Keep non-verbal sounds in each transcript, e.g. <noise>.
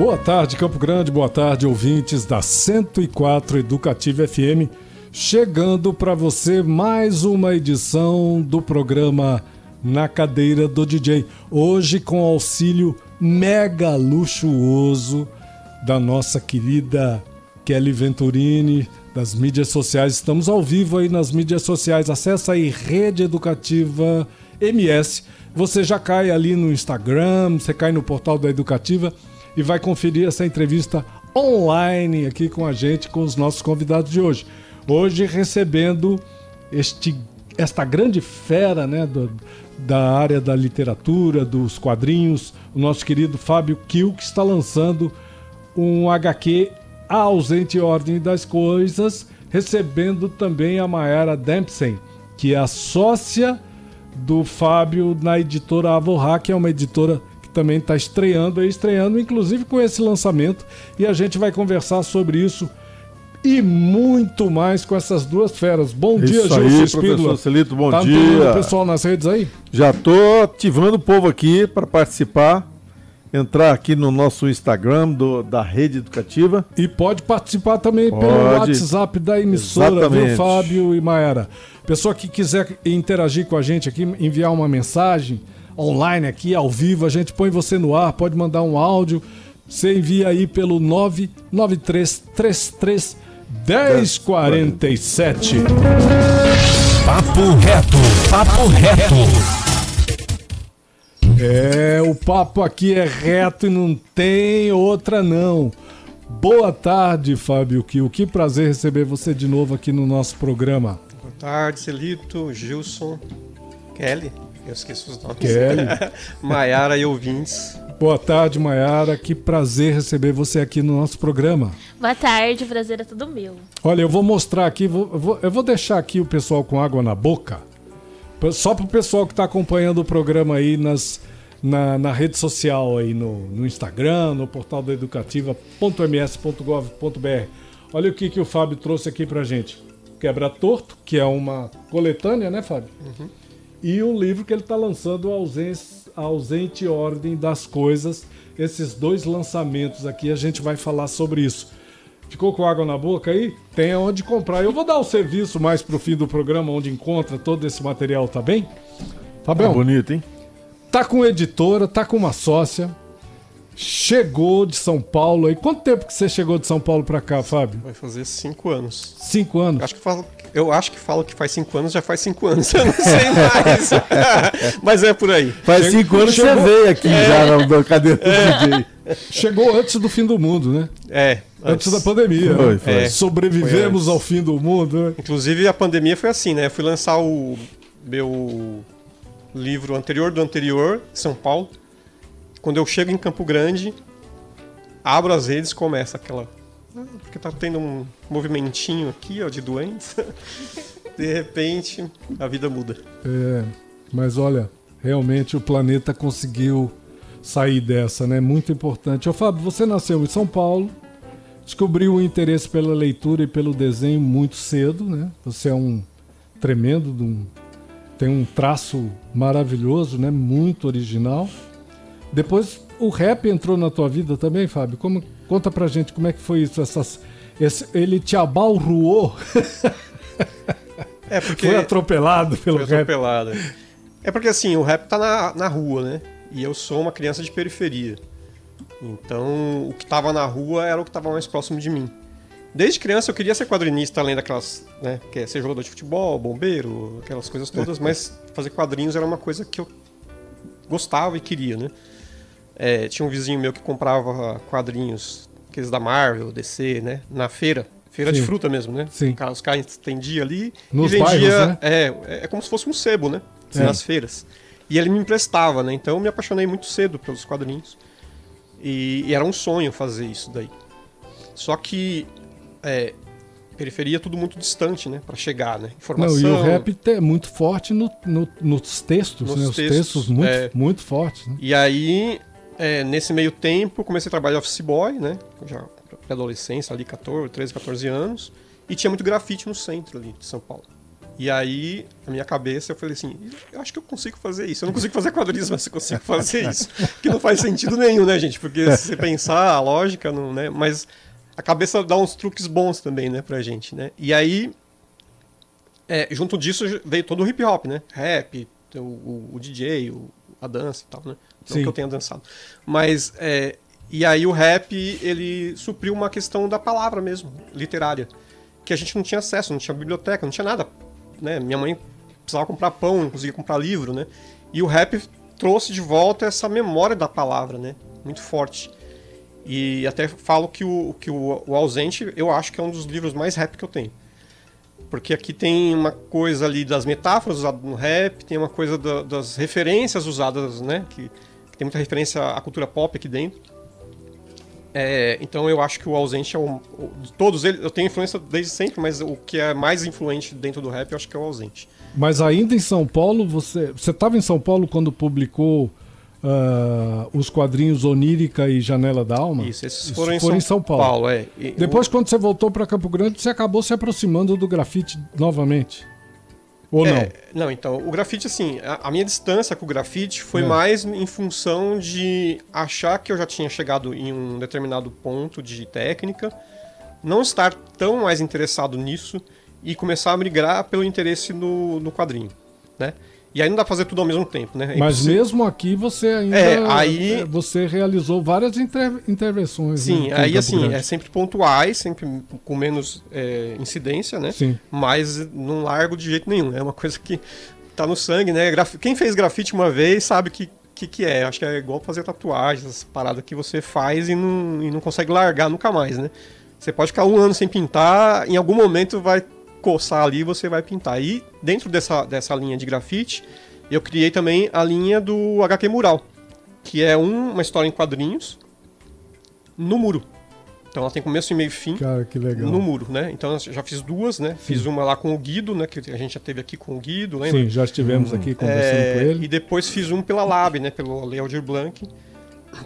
Boa tarde, Campo Grande, boa tarde, ouvintes da 104 Educativa FM. Chegando para você mais uma edição do programa Na Cadeira do DJ. Hoje com auxílio mega luxuoso da nossa querida Kelly Venturini, das mídias sociais. Estamos ao vivo aí nas mídias sociais. Acesse aí Rede Educativa MS. Você já cai ali no Instagram, você cai no portal da Educativa e vai conferir essa entrevista online aqui com a gente, com os nossos convidados de hoje. Hoje recebendo este, esta grande fera né, do, da área da literatura, dos quadrinhos, o nosso querido Fábio Kiel, que está lançando um HQ A Ausente Ordem das Coisas, recebendo também a Mayara Dempsey, que é a sócia do Fábio na editora Avorra, que é uma editora também está estreando, estreando inclusive com esse lançamento, e a gente vai conversar sobre isso e muito mais com essas duas feras. Bom isso dia, Gilson Espíndola. Celito, bom tá dia. pessoal nas redes aí? Já tô ativando o povo aqui para participar. Entrar aqui no nosso Instagram do, da Rede Educativa. E pode participar também Pode. pelo WhatsApp da emissora, Exatamente. viu, Fábio e Maera? Pessoa que quiser interagir com a gente aqui, enviar uma mensagem online aqui, ao vivo, a gente põe você no ar, pode mandar um áudio. Você envia aí pelo 99333 1047. Papo reto, papo reto. É, o papo aqui é reto e não tem outra não. Boa tarde, Fábio Kiel. Que prazer receber você de novo aqui no nosso programa. Boa tarde, Celito, Gilson, Kelly, eu esqueço os nomes. Kelly. <laughs> Maiara e ouvintes. Boa tarde, Mayara. Que prazer receber você aqui no nosso programa. Boa tarde, prazer é todo meu. Olha, eu vou mostrar aqui, vou- eu vou, eu vou deixar aqui o pessoal com água na boca, só para o pessoal que está acompanhando o programa aí nas, na, na rede social, aí no, no Instagram, no portal da educativa.ms.gov.br. Olha o que, que o Fábio trouxe aqui para gente. Quebra Torto, que é uma coletânea, né, Fábio? E o livro que ele está lançando, a Ausente Ordem das Coisas. Esses dois lançamentos aqui, a gente vai falar sobre isso. Ficou com água na boca aí? Tem onde comprar. Eu vou dar o serviço mais pro fim do programa, onde encontra todo esse material, tá bem? Tá Fabião, bonito, hein? tá com editora, tá com uma sócia, chegou de São Paulo aí. Quanto tempo que você chegou de São Paulo pra cá, Fábio? Vai fazer cinco anos. Cinco anos? Acho que falo, eu acho que falo que faz cinco anos, já faz cinco anos. <laughs> Eu não sei mais. <laughs> Mas é por aí. Faz Chegou- cinco anos que você veio aqui já na, na cadeira do DJ. Chegou antes do fim do mundo, né? É. Antes da pandemia. Foi, né? foi. É, Sobrevivemos foi ao antes. fim do mundo, né? Inclusive a pandemia foi assim, né? Eu fui lançar o meu livro anterior do anterior, São Paulo. Quando eu chego em Campo Grande, abro as redes, começa aquela. "Ah, Porque tá tendo um movimentinho aqui, ó, de doença. <laughs> De repente, a vida muda. É, mas olha, realmente o planeta conseguiu sair dessa, né? Muito importante. Ô Fábio, você nasceu em São Paulo, descobriu o interesse pela leitura e pelo desenho muito cedo, né? Você é um tremendo, um- tem um traço maravilhoso, né? Muito original. Depois o rap entrou na tua vida também, Fábio. Como, conta pra gente como é que foi isso. Essas, esse- ele te abalruou, É porque foi atropelado pelo foi rap. atropelada. É porque assim, o rap tá na, na rua, né? E eu sou uma criança de periferia. Então, o que tava na rua era o que tava mais próximo de mim. Desde criança eu queria ser quadrinista, além daquelas, né, que é ser jogador de futebol, bombeiro, aquelas coisas todas, <laughs> mas fazer quadrinhos era uma coisa que eu gostava e queria, né? É, tinha um vizinho meu que comprava quadrinhos, aqueles da Marvel, DC, né, na feira. Feira de Sim. fruta mesmo, né? Sim. Os caras estendiam ali Nos e vendia. bairros, né? é, é como se fosse um sebo, né? Sim. Nas feiras. E ele me emprestava, né? Então eu me apaixonei muito cedo pelos quadrinhos. E, e era um sonho fazer isso daí. Só que é, periferia é tudo muito distante, né? Para chegar, né? Informação. Não, e o rap é muito forte no, no, nos textos, nos né? Os textos, textos muito, é, muito fortes. Né? E aí, é, nesse meio tempo, comecei a trabalhar office boy, né? Já pré-adolescência, ali 14, 13, 14 anos. E tinha muito grafite no centro ali de São Paulo. E aí, na minha cabeça, eu falei assim: eu acho que eu consigo fazer isso. Eu não consigo fazer quadrinhos, mas eu consigo fazer isso. que não faz sentido nenhum, né, gente? Porque se você pensar, a lógica, não, né? Mas a cabeça dá uns truques bons também, né, pra gente, né? E aí, é, junto disso veio todo o hip hop, né? Rap, o, o, o DJ, o, a dança e tal, né? Sim. que eu tenha dançado. Mas, é, e aí o rap, ele supriu uma questão da palavra mesmo, literária. Que a gente não tinha acesso, não tinha biblioteca, não tinha nada né? Minha mãe precisava comprar pão, não conseguia comprar livro, né? E o rap trouxe de volta essa memória da palavra, né? Muito forte. E até falo que o, que o, o Ausente, eu acho que é um dos livros mais rap que eu tenho. Porque aqui tem uma coisa ali das metáforas usadas no rap, tem uma coisa da, das referências usadas, né? Que, tem muita referência à cultura pop aqui dentro. É, então eu acho que o ausente é o, o, de todos eles. Eu tenho influência desde sempre, mas o que é mais influente dentro do rap eu acho que é o ausente. Mas ainda em São Paulo, você você estava em São Paulo quando publicou uh, os quadrinhos Onírica e Janela da Alma? Isso, esses foram, em, São em, São Paulo. Paulo é. E, Depois, quando você voltou para Campo Grande, você acabou se aproximando do grafite novamente. Ou é, não? Não, então, o grafite, assim, a, a minha distância com o grafite foi é. mais em função de achar que eu já tinha chegado em um determinado ponto de técnica, não estar tão mais interessado nisso e começar a migrar pelo interesse no, no quadrinho, né? E aí não dá pra fazer tudo ao mesmo tempo, né? É Mas mesmo aqui você ainda. É, aí... É, você realizou várias inter... intervenções. Sim, aí assim, Grande. é sempre pontuais, sempre com menos é, incidência, né? Sim. Mas não largo de jeito nenhum. É uma coisa que tá no sangue, né? Graf... Quem fez grafite uma vez sabe que que, que é. Acho que é igual fazer tatuagem, essas paradas que você faz e não, e não consegue largar nunca mais, né? Você pode ficar um ano sem pintar, em algum momento vai coçar ali você vai pintar. E dentro dessa, dessa linha de grafite, eu criei também a linha do HQ Mural, que é um, uma história em quadrinhos no muro. Então ela tem começo e meio fim. Cara, que legal. No muro, né? Então eu já fiz duas, né? Sim. Fiz uma lá com o Guido, né? Que a gente já teve aqui com o Guido, lembra? Sim, já estivemos aqui conversando é, com ele. E depois fiz um pela Lab, né? Pelo Lealdir Blanc,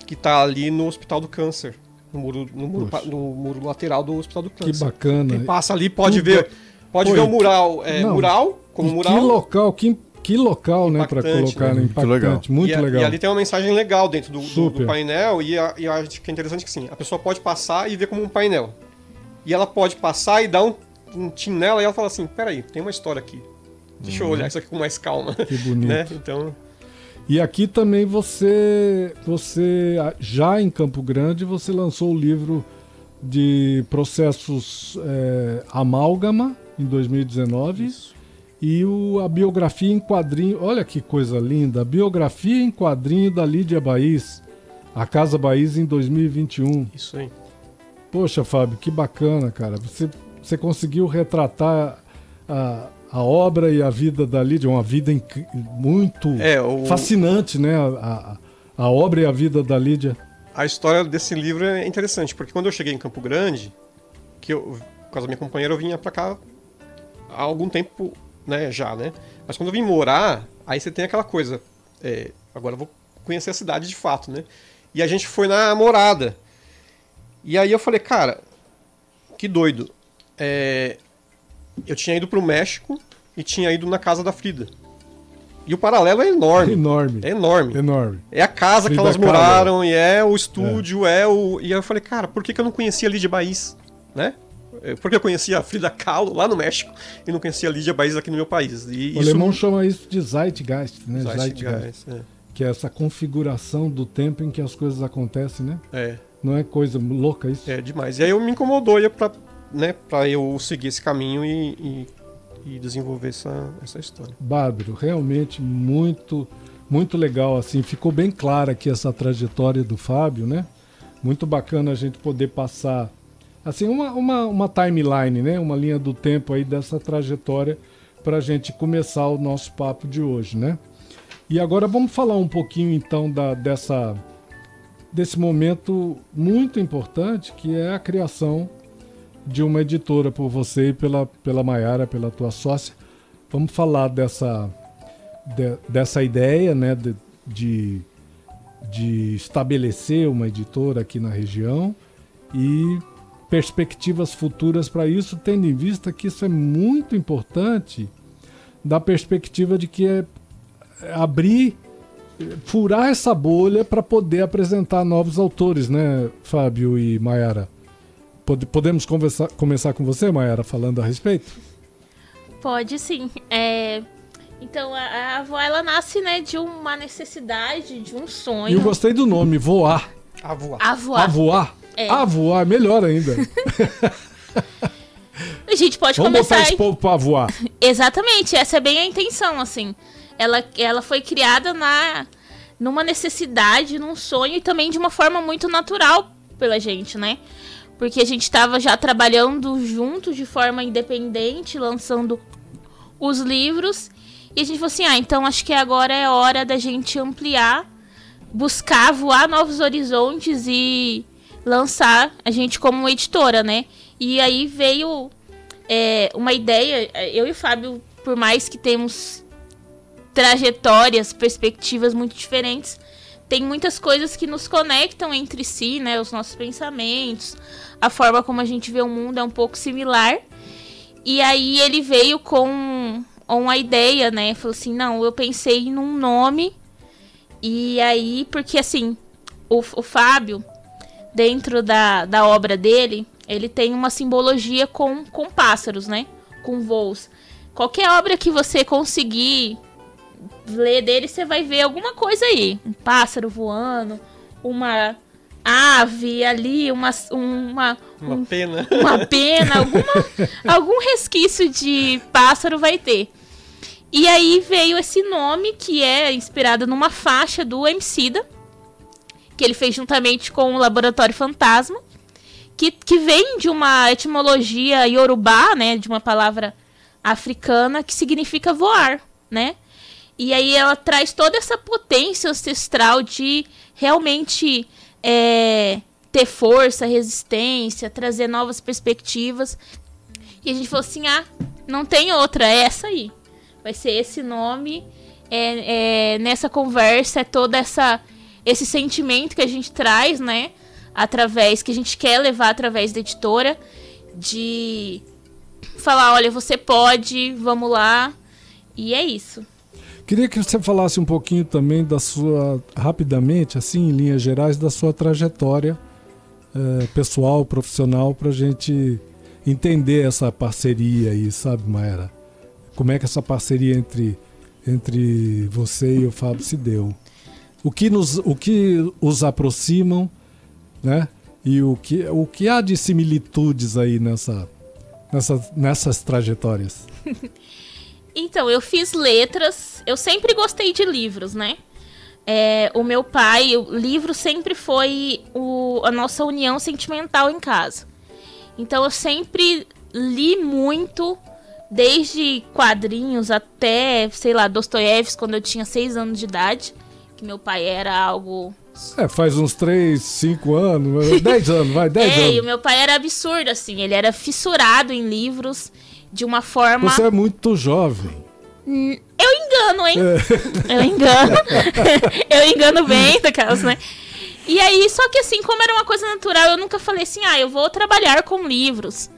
que tá ali no Hospital do Câncer. No muro, no muro, no muro lateral do Hospital do Câncer. Que bacana. Quem passa ali pode Tudo... ver Pode Oi, ver o mural, é, não, mural, como mural. Que local, que, que local, né, para colocar, né? impactante, muito e, legal. E ali tem uma mensagem legal dentro do, do, do painel e, a, e acho que é interessante que sim, a pessoa pode passar e ver como um painel. E ela pode passar e dar um, um tim nela e ela fala assim, peraí, tem uma história aqui. Deixa uhum. eu olhar isso aqui com mais calma. Que <laughs> bonito. né? Então... E aqui também você, você já em Campo Grande, você lançou o livro de processos é, amálgama, em 2019. Isso. E o, a biografia em quadrinho, olha que coisa linda, a biografia em quadrinho da Lídia Baís, a Casa Baís em 2021. Isso aí. Poxa, Fábio, que bacana, cara. Você, você conseguiu retratar a, a obra e a vida da Lídia, uma vida muito é, o... fascinante, né? A, a, a obra e a vida da Lídia. A história desse livro é interessante, porque quando eu cheguei em Campo Grande, que eu, por causa da minha companheira, eu vinha para cá há algum tempo, né, já, né? Mas quando eu vim morar, aí você tem aquela coisa, é, agora eu vou conhecer a cidade de fato, né? E a gente foi na morada. E aí eu falei, cara, que doido. É, eu tinha ido pro México e tinha ido na casa da Frida. E o paralelo é enorme. É <laughs> enorme. É enorme. Enorme. É a casa Frida que elas moraram, e é o estúdio, é. é. o. E aí eu falei, cara, por que, que eu não conhecia ali de Baís? Né? É, porque eu conhecia a Frida Kahlo lá no México e não conhecia a Lídia Baís aqui no meu país. E o isso... alemão chama isso de Zeitgeist, né? Zeitgeist, Zeitgeist é. Que é essa configuração do tempo em que as coisas acontecem, né? É. Não é coisa louca isso? É demais. E aí eu me incomodou ia pra, né, pra eu seguir esse caminho e, e, e desenvolver essa, essa história. Bárbaro, realmente muito, muito legal. assim Ficou bem clara aqui essa trajetória do Fábio, né? Muito bacana a gente poder passar assim uma, uma, uma timeline, né? Uma linha do tempo aí dessa trajetória para a gente começar o nosso papo de hoje, né? E agora vamos falar um pouquinho então da, dessa, desse momento muito importante que é a criação de uma editora por você e pela, pela Maiara, pela tua sócia. Vamos falar dessa, de, dessa ideia né, de, de, de estabelecer uma editora aqui na região e perspectivas futuras para isso, tendo em vista que isso é muito importante da perspectiva de que é abrir, furar essa bolha para poder apresentar novos autores, né, Fábio e Mayara? Podemos conversar, começar com você, Mayara, falando a respeito? Pode sim. É, então, a, a avó, ela nasce, né, de uma necessidade, de um sonho. E eu gostei do nome, voar. A voar. A voar. A voar? É. A voar, melhor ainda. <laughs> A gente pode Vamos começar... botar esse povo pra voar. <laughs> Exatamente, essa é bem a intenção, assim. Ela, ela foi criada na numa necessidade, num sonho e também de uma forma muito natural pela gente, né? Porque a gente estava já trabalhando juntos de forma independente, lançando os livros. E a gente falou assim: ah, então acho que agora é hora da gente ampliar, buscar voar novos horizontes e lançar a gente como editora, né? E aí veio é, uma ideia, eu e o Fábio, por mais que temos trajetórias, perspectivas muito diferentes, tem muitas coisas que nos conectam entre si, né? Os nossos pensamentos, a forma como a gente vê o mundo é um pouco similar. E aí ele veio com uma ideia, né? Falou assim: não, eu pensei num nome. E aí, porque assim, o, o Fábio, dentro da, da obra dele, ele tem uma simbologia com, com pássaros, né? Com voos. Qualquer obra que você conseguir ler dele, você vai ver alguma coisa aí. Um pássaro voando, uma ave ali, uma. Uma, uma um, pena. <laughs> Uma pena, alguma, algum resquício de pássaro vai ter. E aí veio esse nome que é inspirado numa faixa do Emicida, que ele fez juntamente com o Laboratório Fantasma, que, que vem de uma etimologia iorubá, né, de uma palavra africana que significa voar, né? E aí ela traz toda essa potência ancestral de realmente é, ter força, resistência, trazer novas perspectivas. E a gente falou assim: ah, não tem outra, é essa aí. Vai ser esse nome. É, é, nessa conversa é toda essa esse sentimento que a gente traz, né? Através, que a gente quer levar através da editora, de falar, olha, você pode, vamos lá. E é isso. Queria que você falasse um pouquinho também da sua, rapidamente, assim, em linhas gerais, da sua trajetória é, pessoal, profissional, para gente entender essa parceria aí, sabe, Maera? Como é que essa parceria entre, entre você e o Fábio se deu? O que, nos, o que os aproximam, né? E o que, o que há de similitudes aí nessa, nessa, nessas trajetórias? <laughs> Então, eu fiz letras. Eu sempre gostei de livros, né? É, o meu pai, o livro sempre foi o, a nossa união sentimental em casa. Então, eu sempre li muito, desde quadrinhos até, sei lá, Dostoiévski, quando eu tinha seis anos de idade. Que meu pai era algo é, faz uns 3, 5 anos, 10 anos, vai, 10 <laughs> é, anos. e o meu pai era absurdo, assim, ele era fissurado em livros de uma forma. Você é muito jovem. Hum, eu engano, hein? É. Eu engano. <laughs> eu engano bem, daquelas, né? E aí, só que assim, como era uma coisa natural, eu nunca falei assim, ah, eu vou trabalhar com livros.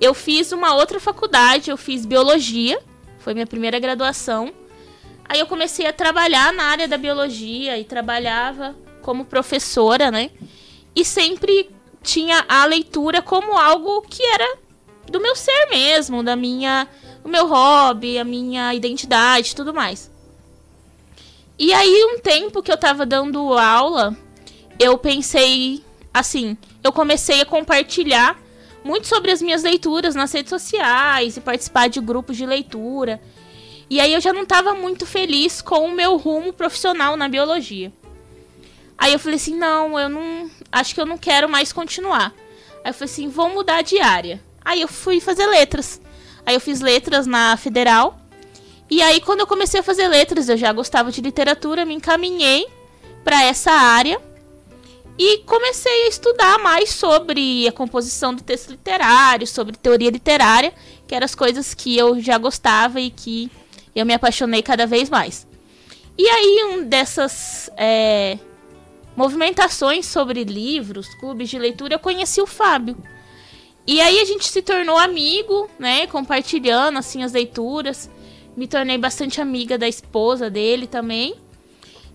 Eu fiz uma outra faculdade, eu fiz biologia, foi minha primeira graduação. Aí eu comecei a trabalhar na área da biologia e trabalhava como professora, né? E sempre tinha a leitura como algo que era do meu ser mesmo, da minha, o meu hobby, a minha identidade, tudo mais. E aí um tempo que eu tava dando aula, eu pensei assim, eu comecei a compartilhar muito sobre as minhas leituras nas redes sociais e participar de grupos de leitura. E aí eu já não estava muito feliz com o meu rumo profissional na biologia. Aí eu falei assim, não, eu não. Acho que eu não quero mais continuar. Aí eu falei assim, vou mudar de área. Aí eu fui fazer letras. Aí eu fiz letras na federal. E aí, quando eu comecei a fazer letras, eu já gostava de literatura, me encaminhei para essa área e comecei a estudar mais sobre a composição do texto literário, sobre teoria literária, que eram as coisas que eu já gostava e que eu me apaixonei cada vez mais. E aí, um dessas é, movimentações sobre livros, clubes de leitura, eu conheci o Fábio. E aí a gente se tornou amigo, né? Compartilhando assim as leituras. Me tornei bastante amiga da esposa dele também.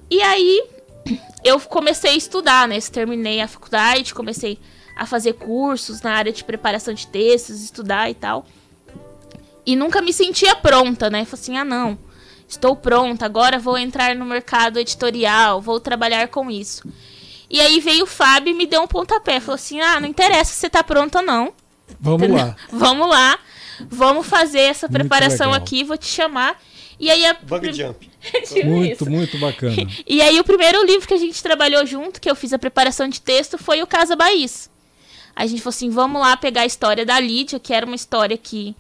E aí eu comecei a estudar, né? Terminei a faculdade, comecei a fazer cursos na área de preparação de textos, estudar e tal. E nunca me sentia pronta, né? Falei assim: ah, não, estou pronta, agora vou entrar no mercado editorial, vou trabalhar com isso. E aí veio o Fábio e me deu um pontapé. Falou assim: ah, não interessa se você tá pronta ou não. Vamos lá. <laughs> vamos lá. Vamos fazer essa preparação aqui, vou te chamar. E aí a Bug jump. <laughs> muito, isso. muito bacana. <laughs> E aí o primeiro livro que a gente trabalhou junto, que eu fiz a preparação de texto, foi o Casa Baís. A gente falou assim, vamos lá pegar a história da Lídia, que era uma história que,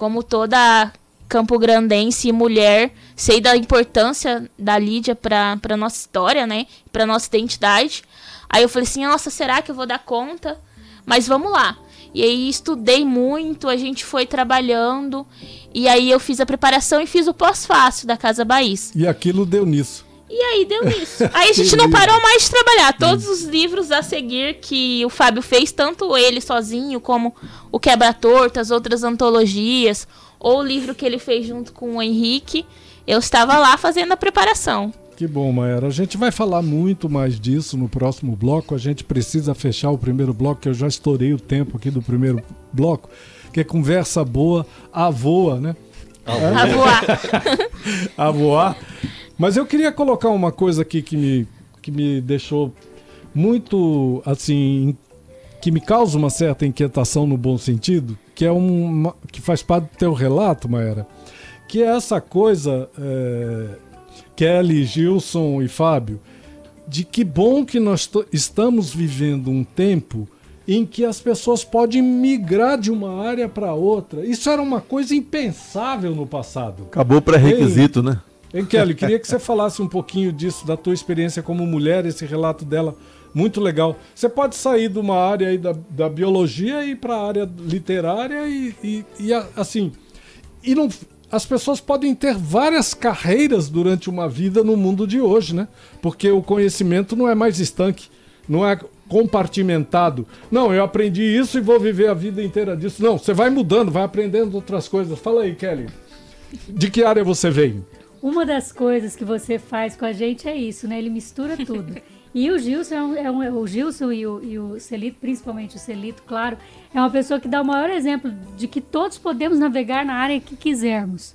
como toda Campo Grandense e mulher, sei da importância da Lídia para pra nossa história, né? Pra nossa identidade. Aí eu falei assim, nossa, será que eu vou dar conta? Mas vamos lá. E aí estudei muito, a gente foi trabalhando. E aí eu fiz a preparação e fiz o pós-fácil da Casa Baís. E aquilo deu nisso. E aí deu nisso. <laughs> Aí a gente não parou mais de trabalhar. Todos os livros a seguir que o Fábio fez, tanto ele sozinho, como o Quebra-Tortas, outras antologias, ou o livro que ele fez junto com o Henrique, eu estava lá fazendo a preparação. Que bom, Maera. A gente vai falar muito mais disso no próximo bloco. A gente precisa fechar o primeiro bloco, que eu já estourei o tempo aqui do primeiro bloco, que é conversa boa, a voa, né? A voar. <laughs> a voar. Mas eu queria colocar uma coisa aqui que me, que me deixou muito, assim, que me causa uma certa inquietação no bom sentido, que é um que faz parte do teu relato, Maera, que é essa coisa é, Kelly, Gilson e Fábio, de que bom que nós estamos vivendo um tempo em que as pessoas podem migrar de uma área para outra. Isso era uma coisa impensável no passado. Acabou pré-requisito, né? Hein, Kelly, queria que você falasse um pouquinho disso, da tua experiência como mulher, esse relato dela, muito legal. Você pode sair de uma área aí da, da biologia e ir para a área literária e, e, e assim, e não, as pessoas podem ter várias carreiras durante uma vida no mundo de hoje, né? Porque o conhecimento não é mais estanque, não é compartimentado. Não, eu aprendi isso e vou viver a vida inteira disso. Não, você vai mudando, vai aprendendo outras coisas. Fala aí, Kelly. De que área você vem? Uma das coisas que você faz com a gente é isso, né? Ele mistura tudo. <laughs> E o Gilson, é um, é um, o Gilson e o, e o Celito, principalmente o Celito, claro, é uma pessoa que dá o maior exemplo de que todos podemos navegar na área que quisermos.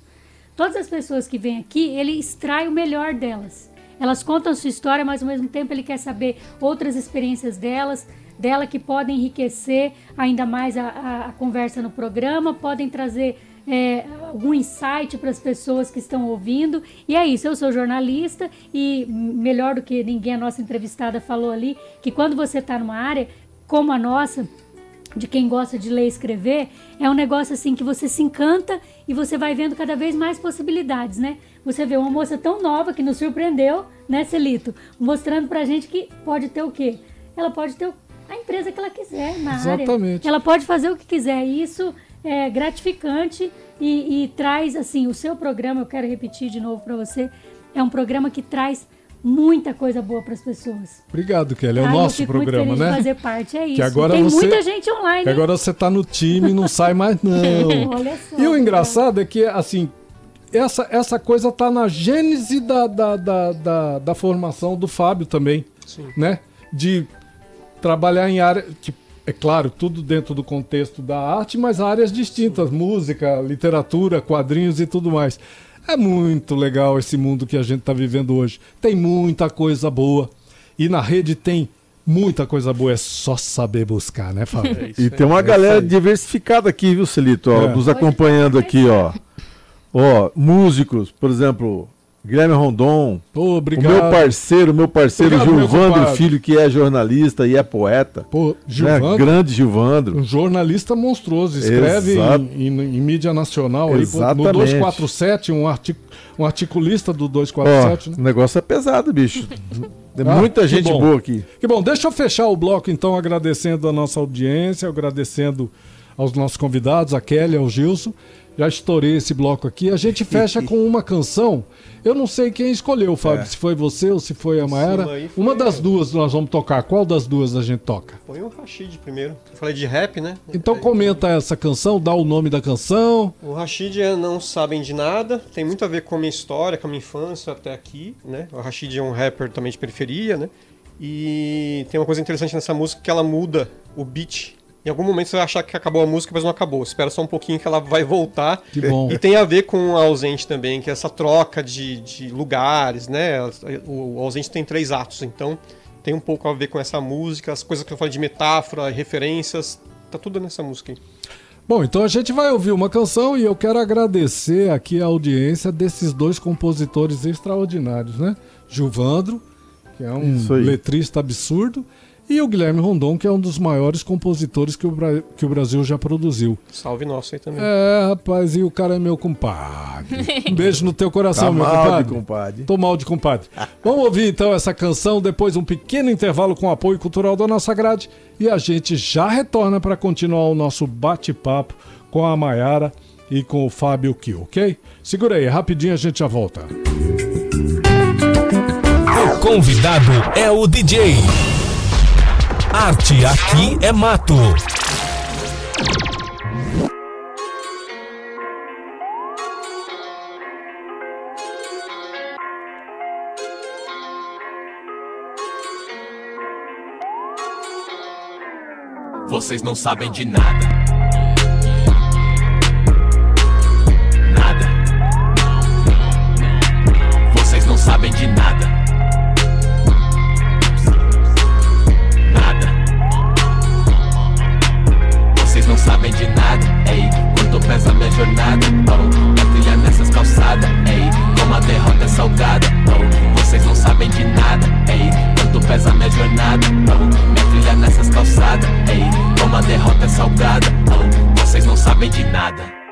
Todas as pessoas que vêm aqui, ele extrai o melhor delas. Elas contam sua história, mas ao mesmo tempo ele quer saber outras experiências delas, dela que podem enriquecer ainda mais a, a, a conversa no programa, podem trazer é, algum insight para as pessoas que estão ouvindo. E é isso, eu sou jornalista e melhor do que ninguém, a nossa entrevistada falou ali, que quando você está numa área como a nossa, de quem gosta de ler e escrever, é um negócio assim que você se encanta e você vai vendo cada vez mais possibilidades, né? Você vê uma moça tão nova que nos surpreendeu, né, Celito? Mostrando pra gente que pode ter o quê? Ela pode ter a empresa que ela quiser na Exatamente. área. Ela pode fazer o que quiser. E isso é gratificante e, e traz, assim, o seu programa, eu quero repetir de novo para você, é um programa que traz muita coisa boa para as pessoas. Obrigado, Kelly. É o nosso programa, né? fazer parte, é isso. Que agora Tem você, muita gente online. Que agora você está no time e não sai mais, não. <laughs> Olha só. E o engraçado é que, assim, essa, essa coisa tá na gênese da, da, da, da, da formação do Fábio também. Sim. Né? De trabalhar em área. Tipo, é claro, tudo dentro do contexto da arte, mas áreas distintas, música, literatura, quadrinhos e tudo mais. É muito legal esse mundo que a gente está vivendo hoje. Tem muita coisa boa. E na rede tem muita coisa boa, é só saber buscar, né, Fábio? É e tem uma é galera diversificada aqui, viu, Celito? Ó, é. Nos acompanhando aqui, ó. Ó, músicos, por exemplo, Guilherme Rondon, Pô, obrigado. o meu parceiro, meu parceiro Obrigado, Gilvandro. Filho, que é jornalista e é poeta. Pô, né? Gilvandro, Grande Gilvandro. um jornalista monstruoso, escreve em, em- em mídia nacional aí, pô, no Exatamente. 247, um, artic, um articulista do Ó, 247, né? o negócio é pesado, bicho. Tem Ah, muita gente boa aqui. Que bom, deixa eu fechar o bloco então agradecendo a nossa audiência, agradecendo aos nossos convidados, a Kelly, ao Gilson. Já estourei esse bloco aqui. A gente fecha com uma canção. Eu não sei quem escolheu, Fábio, É. se foi você ou se foi a Maera. foi Uma das eu. duas nós vamos tocar. Qual das duas a gente toca? Põe o Rashid primeiro. Eu falei de rap, né? Então comenta essa canção, dá o nome da canção. O Rashid é Não Sabem de Nada, tem muito a ver com a minha história, com a minha infância até aqui, né? O Rashid é um rapper também de periferia, né? E tem uma coisa interessante nessa música que ela muda o beat. Em algum momento você vai achar que acabou a música, mas não acabou. Espera só um pouquinho que ela vai voltar. Que bom. E tem a ver com a ausente também, que é essa troca de, de lugares, né? O, o ausente tem três atos, então tem um pouco a ver com essa música, as coisas que eu falei de metáfora, referências, tá tudo nessa música aí. Bom, então a gente vai ouvir uma canção e eu quero agradecer aqui a audiência desses dois compositores extraordinários, né? Gilvandro, que é um letrista absurdo, e o Guilherme Rondon, que é um dos maiores compositores que o, Bra- que o Brasil já produziu. Salve nosso aí também. É, rapaz, e o cara é meu compadre. <laughs> Um beijo no teu coração, Tá meu mal, compadre. compadre. Tô mal de compadre. Vamos ouvir então essa canção, depois um pequeno intervalo com o apoio cultural da nossa grade e a gente já retorna para continuar o nosso bate-papo com a Maiara e com o Fábio Kiel, ok? Segura aí, rapidinho a gente já volta. O convidado é o DJ. Arte aqui é mato. Vocês não sabem de nada. Nada. Vocês não sabem de nada. Pesa minha jornada? Oh, minha trilha nessas calçadas. Ei, como a derrota é salgada. Oh, vocês não sabem de nada.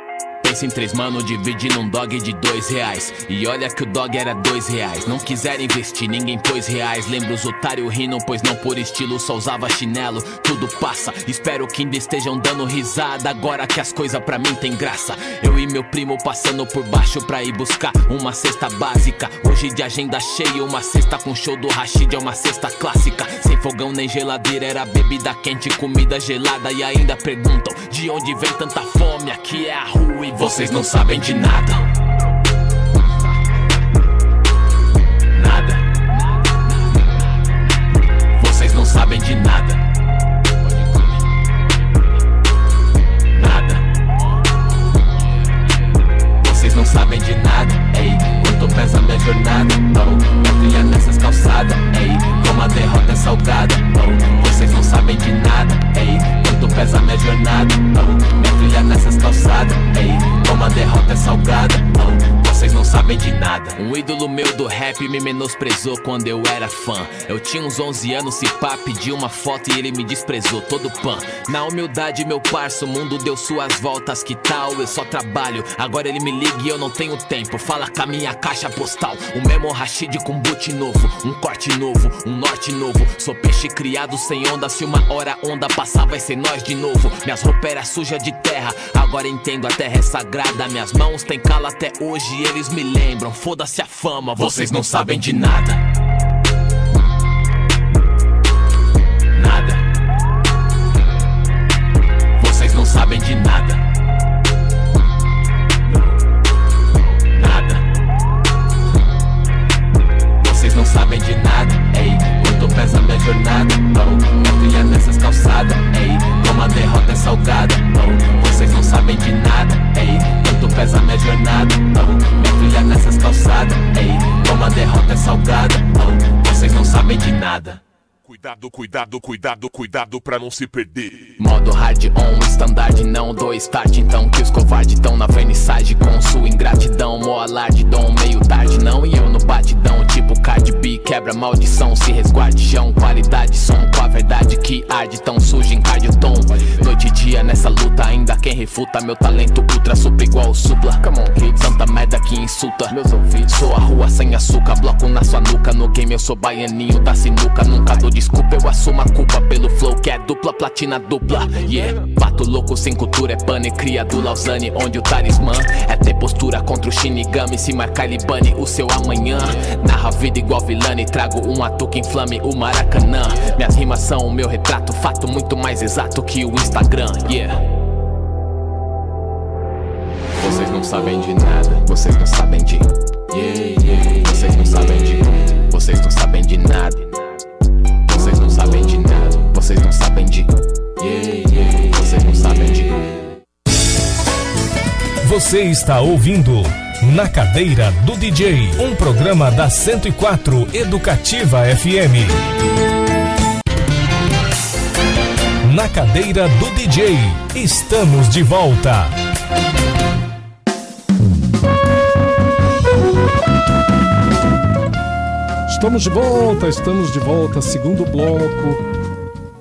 Pensa em três mano, divide num dog de dois reais. E olha que o dog era dois reais. Não quiseram investir, ninguém pôs reais. Lembra os otários rindo, pois não por estilo, só usava chinelo. Tudo passa, espero que ainda estejam dando risada. Agora que as coisas pra mim tem graça. Eu e meu primo passando por baixo pra ir buscar uma cesta básica. Hoje de agenda cheia, uma cesta com show do Rashid é uma cesta clássica. Sem fogão nem geladeira, era bebida quente, comida gelada. E ainda perguntam de onde vem tanta fome. Aqui é a rua e vocês não sabem de nada. Nada. Vocês não sabem de nada. Nada. Vocês não sabem de nada. Ei, quanto pesa minha jornada? Oh, minha trilha nessas calçadas. Ei, como a derrota salgada. Oh, vocês não sabem de nada. Ei, quanto pesa minha jornada? Oh, minha trilha nessas calçadas. Ei, como a derrota salgada. Oh, vocês não sabem de nada. Um ídolo meu do rap me menosprezou quando eu era fã. Eu tinha uns 11 anos, se pá, pedi uma foto e ele me desprezou todo pan. Na humildade, meu parça, o mundo deu suas voltas, que tal? Eu só trabalho. Agora ele me liga e eu não tenho tempo. Fala com a minha caixa postal. O mesmo Rashid com boot novo, um corte novo, um norte novo. Sou peixe criado sem onda. Se uma hora onda passar, vai ser nós de novo. Minhas roupas eram sujas de terra. Agora entendo, a terra é sagrada. Minhas mãos têm calo até hoje. Eles me lembram, foda-se a fama. Vocês não sabem de nada. Nada. Vocês não sabem de. Nada. Cuidado, cuidado, cuidado, cuidado pra não se perder. Modo hard on, standard não dou start. Então que os covardes tão na vernissagem Com sua ingratidão, mó alarde Dom meio tarde não e eu no batidão Tipo Cardi B, quebra maldição Se resguarde chão, qualidade som Com a verdade que arde tão sujo em tom. Noite e dia nessa luta Ainda quem refuta meu talento ultra Supra igual o supla. Come on, kids. Tanta merda que insulta. Meus ouvidos. Sou a rua sem açúcar, bloco na sua nuca No game eu sou baianinho da sinuca Nunca dou desculpa, eu assumo a culpa Pelo flow que é dupla, platina dupla Yeah, bato louco sem cultura É pane, cria do Lausanne Onde o talismã é ter postura contra o Shinigami Se marcar ele bane o seu amanhã. Narra vida igual vilane Trago um ato que inflame o Maracanã Minhas rimas são o meu retrato Fato muito mais exato que o Instagram Yeah vocês não sabem de nada, vocês não sabem de. Vocês não sabem de. Vocês não sabem de nada. Vocês não sabem de nada, vocês não sabem de. Vocês não sabem de. Você está ouvindo Na Cadeira do DJ, um programa da 104 Educativa FM. Na Cadeira do DJ, estamos de volta. Estamos de volta, estamos de volta, segundo bloco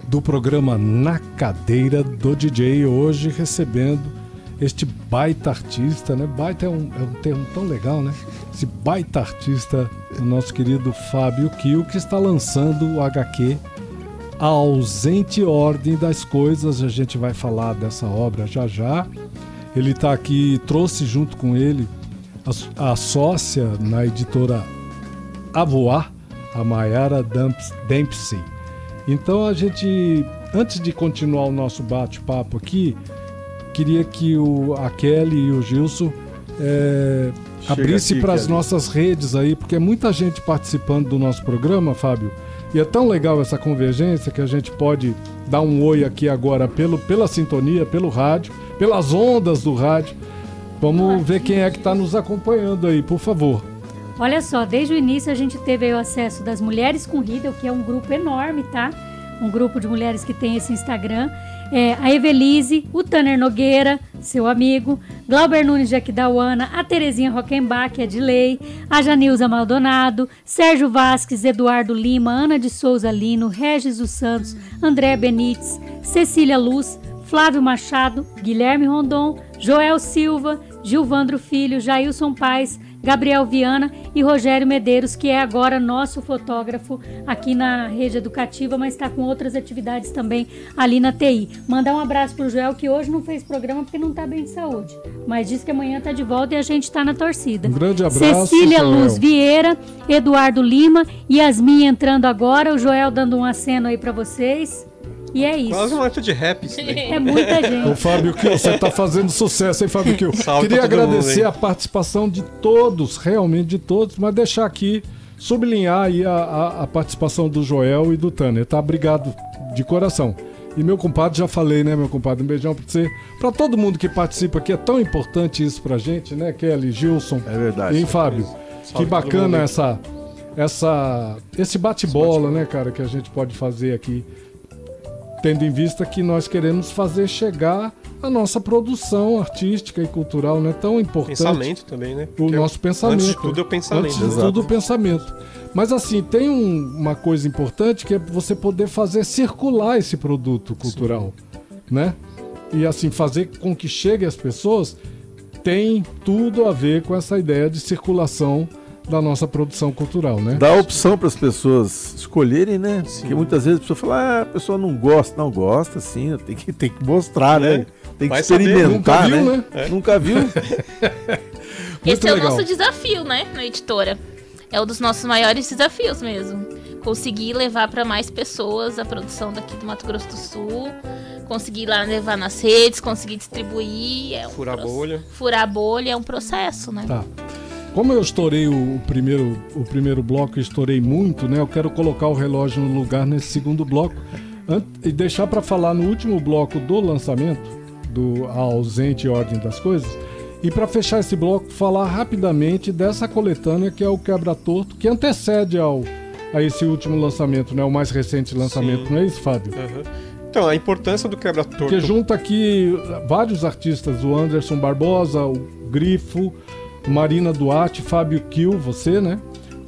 do programa Na Cadeira do DJ. Hoje recebendo este baita artista, né? Baita é um, é um termo tão legal, né? Esse baita artista, o nosso querido Fábio Kiel, que está lançando o HQ A Ausente Ordem das Coisas. A gente vai falar dessa obra já já. Ele está aqui, trouxe junto com ele a, a sócia na editora Avoar, a Mayara Dempsey. Então a gente, antes de continuar o nosso bate-papo aqui, queria que o, a Kelly e o Gilson é, abrisse para as nossas redes aí, porque é muita gente participando do nosso programa, Fábio. E é tão legal essa convergência que a gente pode dar um oi aqui agora pelo, pela sintonia, pelo rádio, pelas ondas do rádio. Vamos ver quem é que está nos acompanhando aí, por favor. Olha só, desde o início a gente teve o acesso das Mulheres com Riddle, que é um grupo enorme, tá? Um grupo de mulheres que tem esse Instagram. É, a Evelise, o Tanner Nogueira, seu amigo, Glauber Nunes de Aquidauana, a Terezinha Rockenbach, é de lei, a Janilza Maldonado, Sérgio Vasques, Eduardo Lima, Ana de Souza Lino, Regis dos Santos, André Benites, Cecília Luz, Flávio Machado, Guilherme Rondon, Joel Silva, Gilvandro Filho, Jailson Paz, Gabriel Viana e Rogério Medeiros, que é agora nosso fotógrafo aqui na rede educativa, mas está com outras atividades também ali na TI. Mandar um abraço para o Joel, que hoje não fez programa porque não está bem de saúde, mas disse que amanhã está de volta e a gente está na torcida. Um grande abraço. Cecília Joel. Luz Vieira, Eduardo Lima, Yasmin entrando agora, o Joel dando um aceno aí para vocês. E é isso. Quase uma de rap isso daí. É muita <laughs> gente. Ô, Fábio Kiel, você tá fazendo sucesso, hein, Fábio Kiel? Queria agradecer mundo, a participação de todos, realmente de todos, mas deixar aqui, sublinhar aí a, a, a participação do Joel e do Tanner, tá? Obrigado de coração. E meu compadre, já falei, né, meu compadre? Um beijão pra você. Pra todo mundo que participa aqui, é tão importante isso pra gente, né, Kelly, Gilson. É verdade. E Fábio. Que bacana essa, essa, esse bate-bola, né, cara, que a gente pode fazer aqui tendo em vista que nós queremos fazer chegar a nossa produção artística e cultural, né? Tão importante. Pensamento também, né? Porque o nosso pensamento. Antes de tudo é o pensamento. Antes de Exato. tudo o pensamento. Mas assim, tem um, uma coisa importante que é você poder fazer circular esse produto cultural, Sim. né? E assim, fazer com que chegue às pessoas tem tudo a ver com essa ideia de circulação da nossa produção cultural, né? Dá opção para as pessoas escolherem, né? Sim. Porque muitas vezes a pessoa fala, ah, a pessoa não gosta. Não gosta, sim, tem que, tem que mostrar, né? Tem que Vai experimentar, Nunca viu, né? né? É. Nunca viu? <laughs> Esse é legal. o nosso desafio, né, na editora. É um dos nossos maiores desafios mesmo. Conseguir levar para mais pessoas a produção daqui do Mato Grosso do Sul conseguir lá levar nas redes, conseguir distribuir. É um Furar a bolha. Furar a bolha é um processo, né? Tá. Como eu estourei o, primeiro, o primeiro bloco, estourei muito, né? Eu quero colocar o relógio no lugar nesse segundo bloco e deixar para falar no último bloco do lançamento, do a ausente ordem das coisas. E para fechar esse bloco, falar rapidamente dessa coletânea que é o Quebra Torto, que antecede ao, a esse último lançamento, né? O mais recente lançamento, Sim. não é isso, Fábio? Uhum. Então, a importância do quebra-torto. Porque junta aqui vários artistas, o Anderson Barbosa, o Grifo, Marina Duarte, Fábio Kiel, você, né?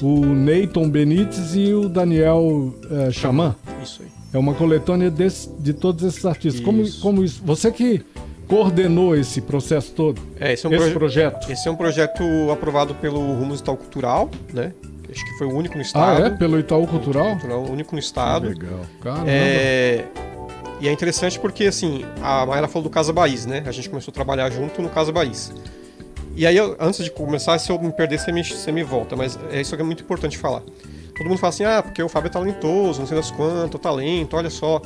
O Neyton Benites e o Daniel é, Xamã. Isso aí. É uma coletânea desse, de todos esses artistas. Como, como isso? Você que coordenou esse processo todo? É, esse é um esse proje projeto. Esse é um projeto aprovado pelo Rumos Itaú Cultural, né? Acho que foi o único no estado. Ah, é? Pelo Itaú Cultural? Cultural o único no estado. legal. Caramba. É... E é interessante porque, assim, a Mayra falou do Casa Baís, né? A gente começou a trabalhar junto no Casa Baís. E aí, eu, antes de começar, se eu me perder, você me, você me volta. Mas é isso que é muito importante falar. Todo mundo fala assim, ah, porque o Fábio é talentoso, não sei das quantas, talento, olha só.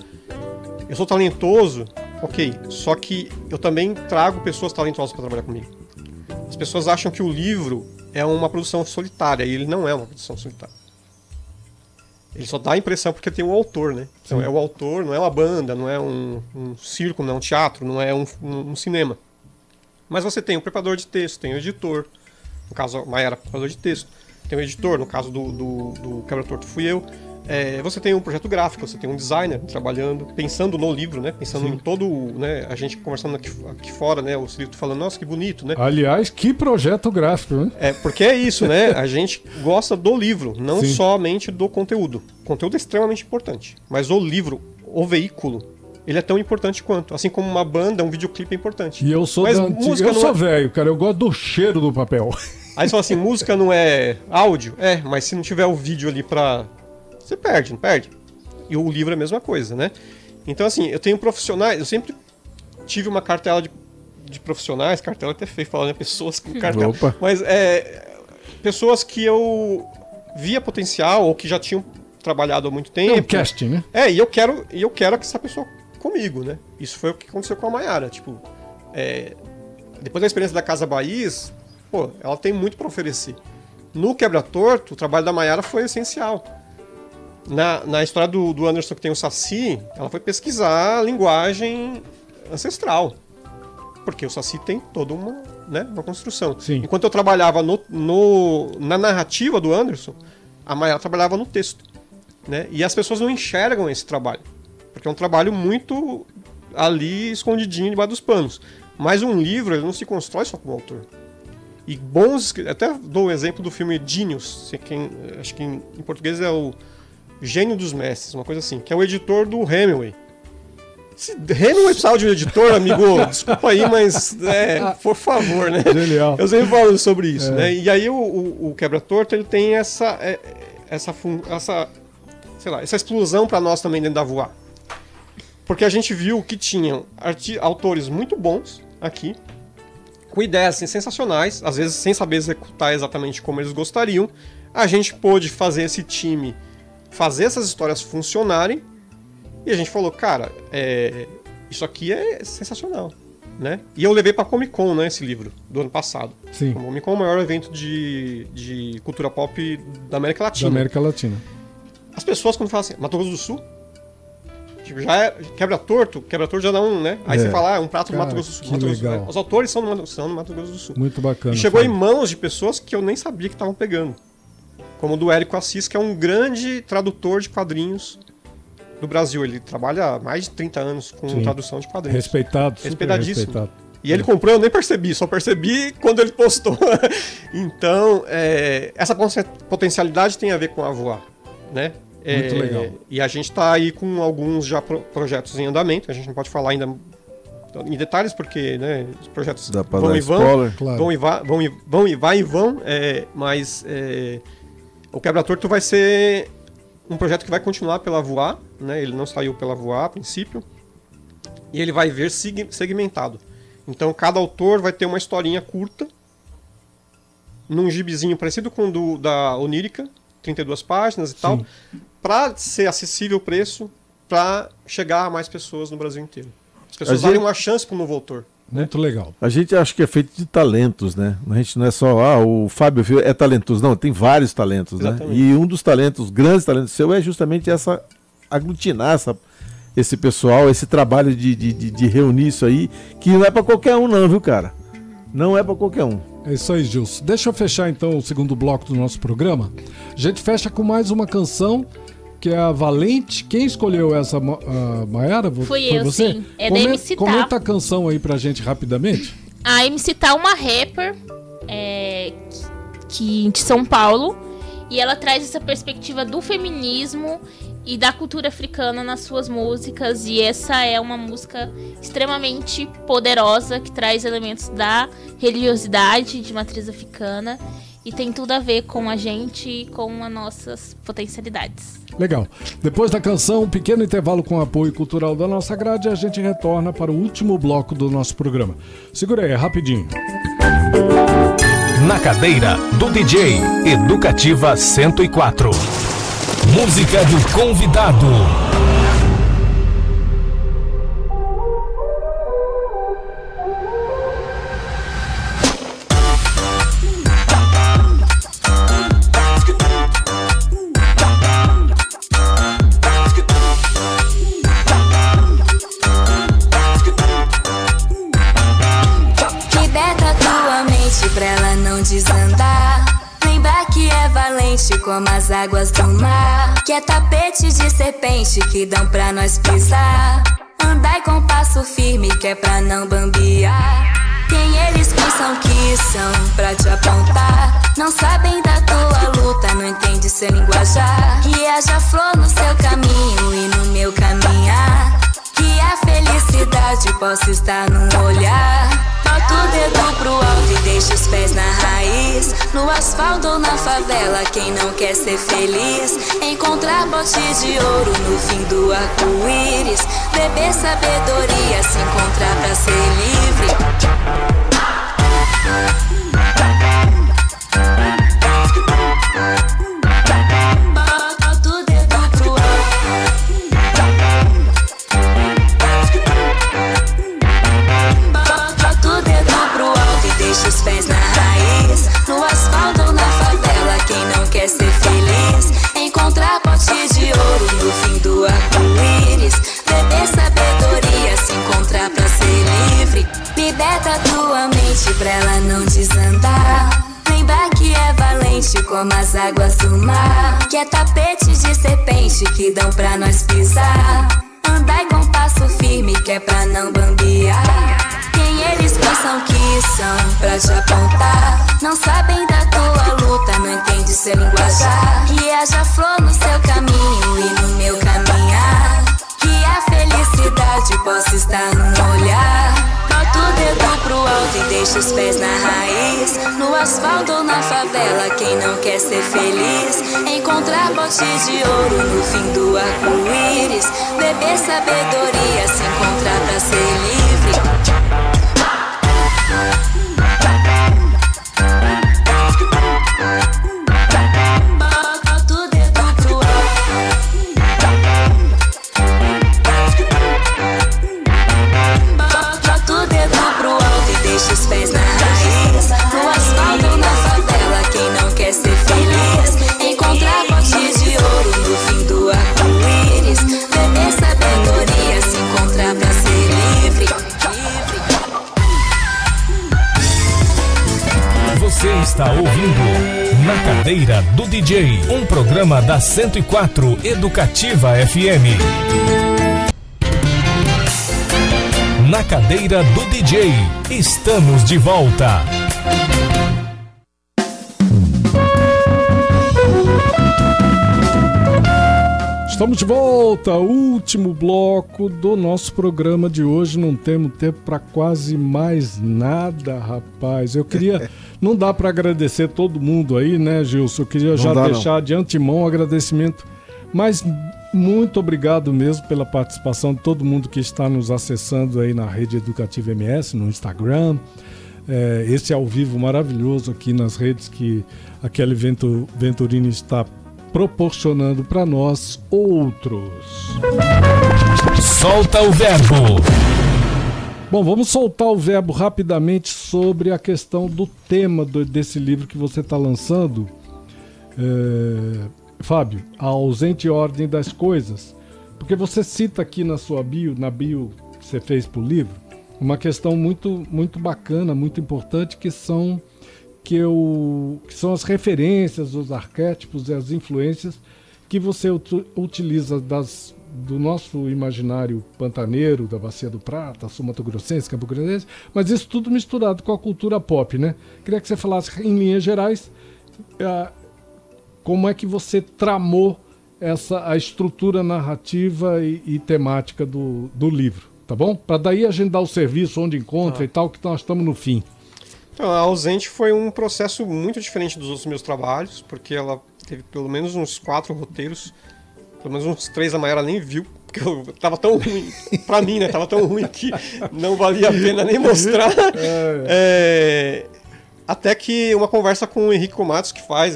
Eu sou talentoso, ok. Só que eu também trago pessoas talentosas para trabalhar comigo. As pessoas acham que o livro é uma produção solitária, e ele não é uma produção solitária. Ele só dá a impressão porque tem o autor, né? Então, é o autor, não é uma banda, não é um, um circo, não é um teatro, não é um, um, um, cinema. Mas você tem o preparador de texto, tem o editor. No caso, Maia era preparador de texto. Tem o editor, no caso do, do, do Quebra-Torto fui eu. É, você tem um projeto gráfico, você tem um designer trabalhando, pensando no livro, né? Pensando Sim. em todo, né? A gente conversando aqui, aqui fora, né? O Celito falando, nossa, que bonito, né? Aliás, que projeto gráfico, né? É, porque é isso, né? A gente gosta do livro, não Sim. somente do conteúdo. O conteúdo é extremamente importante, mas o livro, o veículo, ele é tão importante quanto. Assim como uma banda, um videoclipe é importante. E eu sou Mas da música Eu sou é... velho, cara. Eu gosto do cheiro do papel. <laughs> Aí você fala assim, música não é áudio? É, mas se não tiver o vídeo ali pra você perde, não perde? E o livro é a mesma coisa, né? Então, assim, eu tenho profissionais, eu sempre tive uma cartela de, de profissionais, cartela até feio falar, né? Pessoas com cartela. Opa. Mas é. Pessoas que eu via potencial ou que já tinham trabalhado há muito tempo. É um casting, né? É, e eu quero, e eu quero que essa pessoa comigo, né? Isso foi o que aconteceu com a Mayara. Tipo, é, depois da experiência da Casa Bahia, pô, ela tem muito para oferecer. No Quebra-Torto, o trabalho da Mayara foi essencial na, na história do, do Anderson que tem o Saci, ela foi pesquisar a linguagem ancestral. Porque o Saci tem toda uma, né, uma construção. Sim. Enquanto eu trabalhava no, no, na narrativa do Anderson, a Mayara trabalhava no texto. Né? E as pessoas não enxergam esse trabalho. Porque é um trabalho muito ali escondidinho debaixo dos panos. Mas um livro ele não se constrói só com o autor. E bons. Até dou o exemplo do filme Genius, quem, acho que em, em português é o Gênio dos Mestres, uma coisa assim, que é o editor do Hemingway. Se Hemingway precisava de um editor, amigo, <laughs> desculpa aí, mas é, por favor, né? Genial. Eu sempre falo sobre isso, é. né? E aí o, o, o quebra-torto, ele tem essa, é, essa, essa, sei lá, essa explosão para nós também dentro da voar. Porque a gente viu que tinham autores muito bons aqui, com ideias assim, sensacionais, às vezes sem saber executar exatamente como eles gostariam. A gente pôde fazer esse time fazer essas histórias funcionarem. E a gente falou, cara, é, isso aqui é sensacional. Né? E eu levei pra Comic Con, né, esse livro, do ano passado. Sim. A Comic Con é o maior evento de, de cultura pop da América Latina. Da América Latina. As pessoas, quando falam assim, Mato Grosso do Sul, tipo, já é quebra torto, quebra torto já dá um, né? Aí é. você fala, ah, é um prato Cara, do Mato Grosso do Sul. Mato legal. Grosso, Os autores são no, são no Mato Grosso do Sul. Muito bacana. E chegou em mãos de pessoas que eu nem sabia que estavam pegando como o do Érico Assis, que é um grande tradutor de quadrinhos do Brasil. Ele trabalha há mais de 30 anos com Sim. tradução de quadrinhos. Respeitado, Respeitadíssimo. Respeitado. E ele comprou, eu nem percebi, só percebi quando ele postou. <laughs> então, é, essa potencialidade tem a ver com a voar, né? Muito é, legal. E a gente está aí com alguns já pro, projetos em andamento. A gente não pode falar ainda em detalhes porque né, os projetos vão e vão, spoiler, claro. vão, e vão, vão, e, vão e vai e vão, é, mas é, o Quebra-Torto vai ser um projeto que vai continuar pela Voar, né? Ele não saiu pela Voar a princípio. E ele vai ver segmentado. Então cada autor vai ter uma historinha curta num gibizinho parecido com o do, da Onírica, 32 páginas e Sim. tal, para ser acessível o preço, para chegar a mais pessoas no Brasil inteiro. As pessoas darem uma chance para o novo autor. Muito legal. A gente acha que é feito de talentos, né? A gente não é só, ah, o Fábio é talentoso. Não, tem vários talentos, né? Exatamente. né? E um dos talentos, grandes talentos seu, é justamente essa aglutinar essa, esse pessoal, esse trabalho de, de, de, de reunir isso aí, que não é para qualquer um, não, viu, cara? Não é para qualquer um. É isso aí, Gilson. Deixa eu fechar então o segundo bloco do nosso programa. A gente fecha com mais uma canção que é a Valente. Quem escolheu essa, Ma- a Maiara? Vo- Fui Foi eu, você? sim. É da Comen- MC. Comenta a canção aí pra gente rapidamente. A MC tá uma rapper é, que, de São Paulo e ela traz essa perspectiva do feminismo e da cultura africana nas suas músicas e essa é uma música extremamente poderosa que traz elementos da religiosidade de matriz africana e tem tudo a ver com a gente e com as nossas potencialidades. Legal. Depois da canção, um pequeno intervalo com apoio cultural da nossa grade, a gente retorna para o último bloco do nosso programa. Segura aí, rapidinho. Na cadeira do DJ Educativa 104. Música do convidado. Liberta tua mente pra ela não desandar. Lembra que é valente como as águas. Que é tapete de serpente que dão pra nós pisar. Andai com passo firme que é pra não bambear. Quem eles pensam que são pra te apontar? Não sabem da tua luta, não entende seu linguajar. Que haja flor no seu caminho e no meu caminhar. Que a felicidade possa estar no olhar. Bota o dedo pro alto e deixa os pés na raiz. No asfalto ou na favela, quem não quer ser feliz? Encontrar bote de ouro no fim do arco-íris. Beber sabedoria, se encontrar pra ser livre. Que é tapete de serpente que dão pra nós Encontrar bote de ouro no fim do arco-íris. Beber sabedoria, se encontrar pra ser livre. Está ouvindo Na Cadeira do DJ, um programa da 104 Educativa FM. Na Cadeira do DJ, estamos de volta. Estamos de volta, último bloco do nosso programa de hoje. Não temos tempo para quase mais nada, rapaz. Eu queria. <laughs> não dá para agradecer todo mundo aí, né, Gilson? Eu queria já dá, não. deixar de antemão um agradecimento. Mas muito obrigado mesmo pela participação de todo mundo que está nos acessando aí na rede Educativa MS, no Instagram. É, esse ao vivo maravilhoso aqui nas redes que a Kelly Vento, Venturini está proporcionando para nós outros. Solta o verbo. Bom, vamos soltar o verbo rapidamente sobre a questão do tema do- desse livro que você está lançando. É, Fábio, a ausente ordem das coisas. Porque você cita aqui na sua bio, na bio que você fez para o livro, uma questão muito, muito bacana, muito importante, que são, que, eu, que são as referências, os arquétipos e as influências que você ut utiliza das, do nosso imaginário pantaneiro, da Bacia do Prata, Sul-Mato Grossense, Campo Grandense, mas isso tudo misturado com a cultura pop, né? Queria que você falasse em linhas gerais uh, como é que você tramou essa a estrutura narrativa e, e temática do, do livro tá bom? Para daí a gente dar o serviço onde encontra ah. e tal, que nós estamos no fim. Então, a Ausente foi um processo muito diferente dos outros meus trabalhos, porque ela teve pelo menos uns quatro roteiros, pelo menos uns três a Mayara nem viu, porque eu tava tão ruim, pra mim, né? Tava tão ruim que não valia a pena nem mostrar. <laughs> É. É, até que uma conversa com o Henrique Matos, que faz,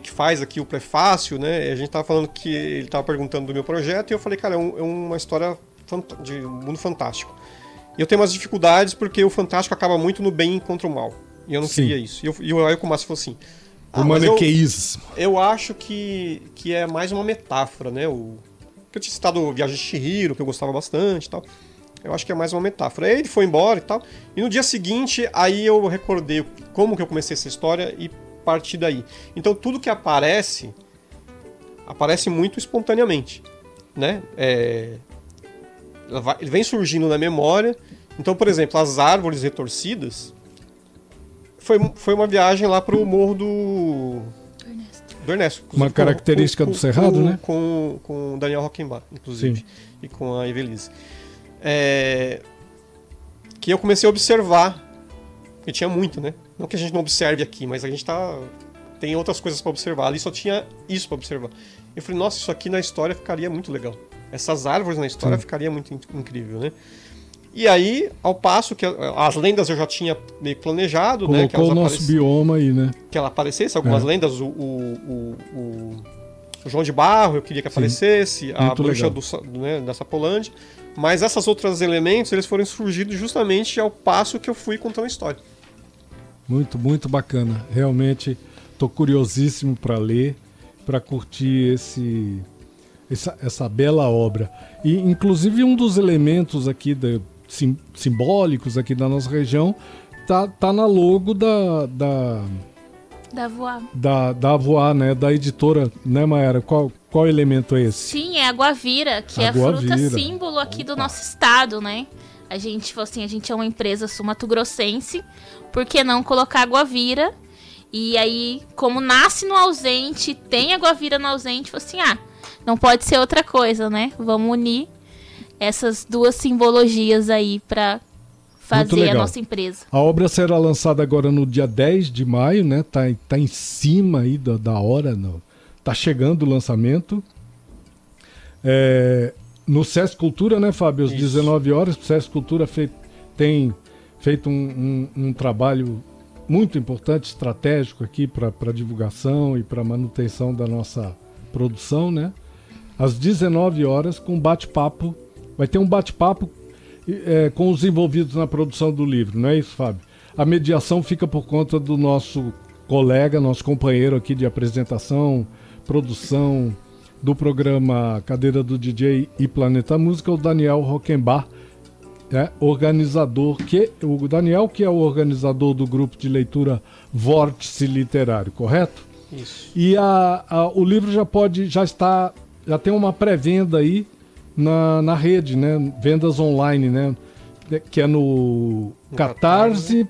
que faz aqui o prefácio, né? A gente tava falando que ele tava perguntando do meu projeto, e eu falei, cara, é, um, é uma história de mundo fantástico. E eu tenho umas dificuldades porque o fantástico acaba muito no bem contra o mal. E eu não Sim. queria isso. E, eu, o Aiko Massa falou assim. Ah, o maniqueísmo. Eu, eu acho que, que é mais uma metáfora, né? O, que eu tinha citado Viagem de Chihiro, que eu gostava bastante e tal. Eu acho que é mais uma metáfora. Aí ele foi embora e tal. E no dia seguinte, aí eu recordei como que eu comecei essa história e parti daí. Então tudo que aparece, aparece muito espontaneamente, né? É, ele vem surgindo na memória. Então, por exemplo, as árvores retorcidas foi, foi uma viagem lá para o morro do. Do Ernesto. Uma característica com, do Cerrado, com, né? Com, com o Daniel Rockenbach, inclusive. Sim. E com a Evelise. É, que eu comecei a observar. E tinha muito, né? Não que a gente não observe aqui, mas a gente tá. Tem outras coisas para observar. Ali só tinha isso para observar. Eu falei, nossa, isso aqui na história ficaria muito legal essas árvores na história Sim. ficaria muito incrível, né? E aí, ao passo que as lendas eu já tinha meio planejado, Colocou né? Que o nosso bioma aí, né? Que ela aparecesse, algumas é. lendas, o, o, o, o, João de Barro eu queria que aparecesse, Sim. a Muito bruxa do, né, da Sapolândia. Mas essas outros elementos, eles foram surgidos justamente ao passo que eu fui contando a história. Muito, muito bacana. Realmente, estou curiosíssimo para ler, para curtir esse essa, essa bela obra. E, inclusive, um dos elementos aqui de, sim, simbólicos aqui da nossa região tá, tá na logo da. Da, da Voar. Da, da Voar, né? Da editora, né, Maera? Qual, qual elemento é esse? Sim, é a guavira, que a é a fruta símbolo aqui Opa. do nosso estado, né? A gente, tipo assim, a gente é uma empresa sumatogrossense, por que não colocar a guavira? E aí, como nasce no ausente, tem a guavira no ausente, assim, ah, não pode ser outra coisa, né? Vamos unir essas duas simbologias aí para fazer a nossa empresa. A obra será lançada agora no dia 10 de maio, né? Tá, tá em cima aí da, da hora, não. tá chegando o lançamento. É, no SESC Cultura, né, Fábio? Às Isso. 19 horas, o SESC Cultura fei, tem feito um, um, um, trabalho muito importante, estratégico aqui para divulgação e para manutenção da nossa produção, né? Às 19 horas, com bate-papo. Vai ter um bate-papo é, com os envolvidos na produção do livro, não é isso, Fábio? A mediação fica por conta do nosso colega, nosso companheiro aqui de apresentação, produção do programa Cadeira do DJ e Planeta Música, o Daniel Rockenbach, é, organizador, que o Daniel que é o organizador do grupo de leitura Vórtice Literário, correto? Isso. E a, a, o livro já pode, já está já tem uma pré-venda aí na, na rede, né? Vendas online, né? Que é no, no catarse.me,